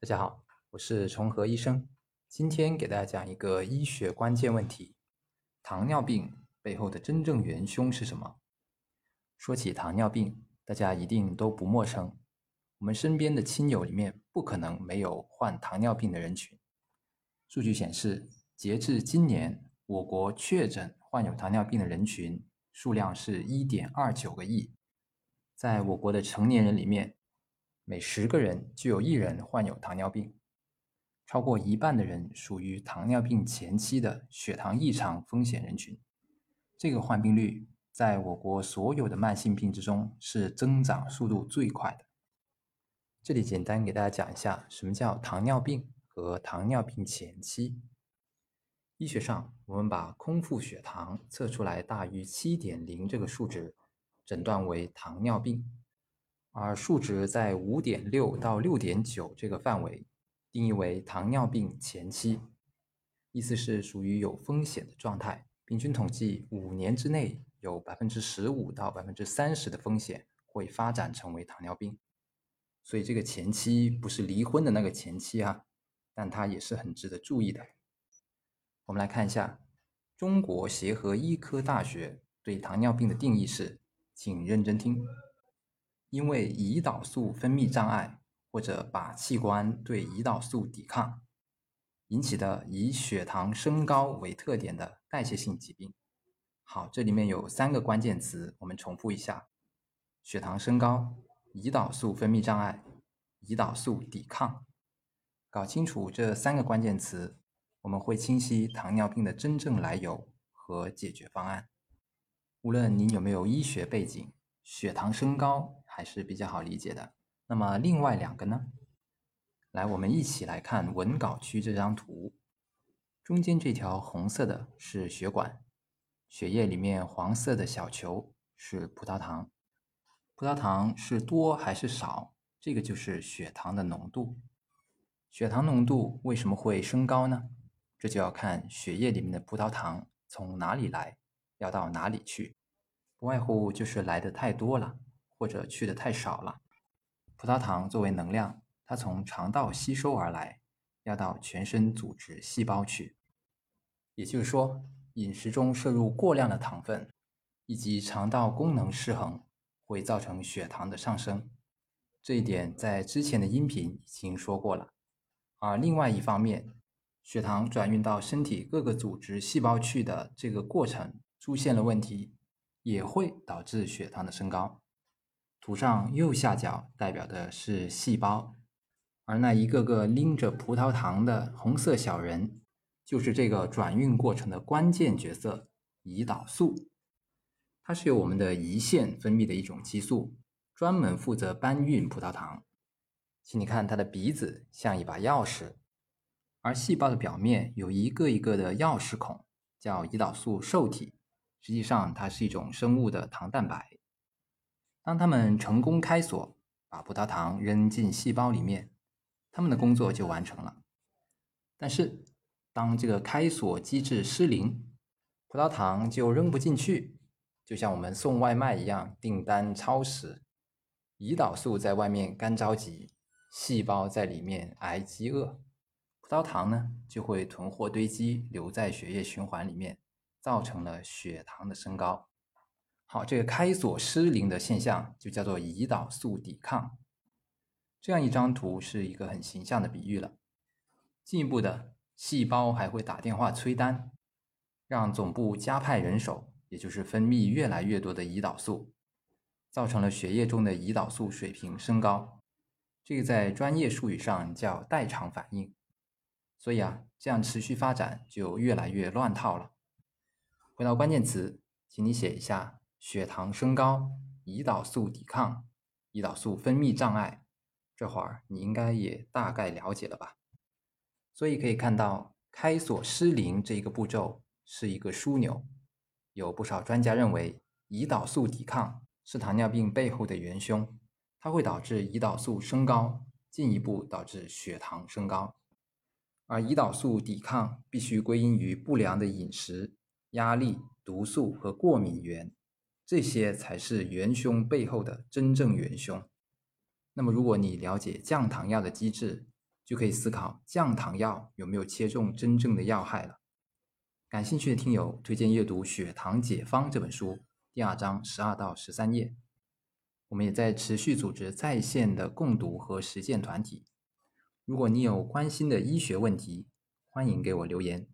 大家好，我是重和医生。今天给大家讲一个医学关键问题：糖尿病背后的真正元凶是什么？说起糖尿病，大家一定都不陌生。我们身边的亲友里面，不可能没有患糖尿病的人群。数据显示，截至今年，我国确诊患有糖尿病的人群数量是1.29个亿。在我国的成年人里面，每十个人就有一人患有糖尿病，超过一半的人属于糖尿病前期的血糖异常风险人群。这个患病率在我国所有的慢性病之中是增长速度最快的。这里简单给大家讲一下，什么叫糖尿病和糖尿病前期。医学上，我们把空腹血糖测出来大于七点零这个数值，诊断为糖尿病。而数值在五点六到六点九这个范围，定义为糖尿病前期，意思是属于有风险的状态。平均统计，五年之内有百分之十五到百分之三十的风险会发展成为糖尿病。所以这个前期不是离婚的那个前期啊，但它也是很值得注意的。我们来看一下中国协和医科大学对糖尿病的定义是，请认真听。因为胰岛素分泌障碍或者靶器官对胰岛素抵抗引起的以血糖升高为特点的代谢性疾病。好，这里面有三个关键词，我们重复一下：血糖升高、胰岛素分泌障碍、胰岛素抵抗。搞清楚这三个关键词，我们会清晰糖尿病的真正来由和解决方案。无论您有没有医学背景，血糖升高。还是比较好理解的。那么另外两个呢？来，我们一起来看文稿区这张图。中间这条红色的是血管，血液里面黄色的小球是葡萄糖。葡萄糖是多还是少？这个就是血糖的浓度。血糖浓度为什么会升高呢？这就要看血液里面的葡萄糖从哪里来，要到哪里去。不外乎就是来的太多了。或者去的太少了。葡萄糖作为能量，它从肠道吸收而来，要到全身组织细胞去。也就是说，饮食中摄入过量的糖分，以及肠道功能失衡，会造成血糖的上升。这一点在之前的音频已经说过了。而另外一方面，血糖转运到身体各个组织细胞去的这个过程出现了问题，也会导致血糖的升高。图上右下角代表的是细胞，而那一个个拎着葡萄糖的红色小人，就是这个转运过程的关键角色——胰岛素。它是由我们的胰腺分泌的一种激素，专门负责搬运葡萄糖。请你看它的鼻子像一把钥匙，而细胞的表面有一个一个的钥匙孔，叫胰岛素受体。实际上，它是一种生物的糖蛋白。当他们成功开锁，把葡萄糖扔进细胞里面，他们的工作就完成了。但是，当这个开锁机制失灵，葡萄糖就扔不进去，就像我们送外卖一样，订单超时，胰岛素在外面干着急，细胞在里面挨饥饿，葡萄糖呢就会囤货堆积，留在血液循环里面，造成了血糖的升高。好，这个开锁失灵的现象就叫做胰岛素抵抗。这样一张图是一个很形象的比喻了。进一步的，细胞还会打电话催单，让总部加派人手，也就是分泌越来越多的胰岛素，造成了血液中的胰岛素水平升高。这个在专业术语上叫代偿反应。所以啊，这样持续发展就越来越乱套了。回到关键词，请你写一下。血糖升高、胰岛素抵抗、胰岛素分泌障碍，这会儿你应该也大概了解了吧？所以可以看到，开锁失灵这一个步骤是一个枢纽。有不少专家认为，胰岛素抵抗是糖尿病背后的元凶，它会导致胰岛素升高，进一步导致血糖升高。而胰岛素抵抗必须归因于不良的饮食、压力、毒素和过敏源。这些才是元凶背后的真正元凶。那么，如果你了解降糖药的机制，就可以思考降糖药有没有切中真正的要害了。感兴趣的听友推荐阅读《血糖解方》这本书，第二章十二到十三页。我们也在持续组织在线的共读和实践团体。如果你有关心的医学问题，欢迎给我留言。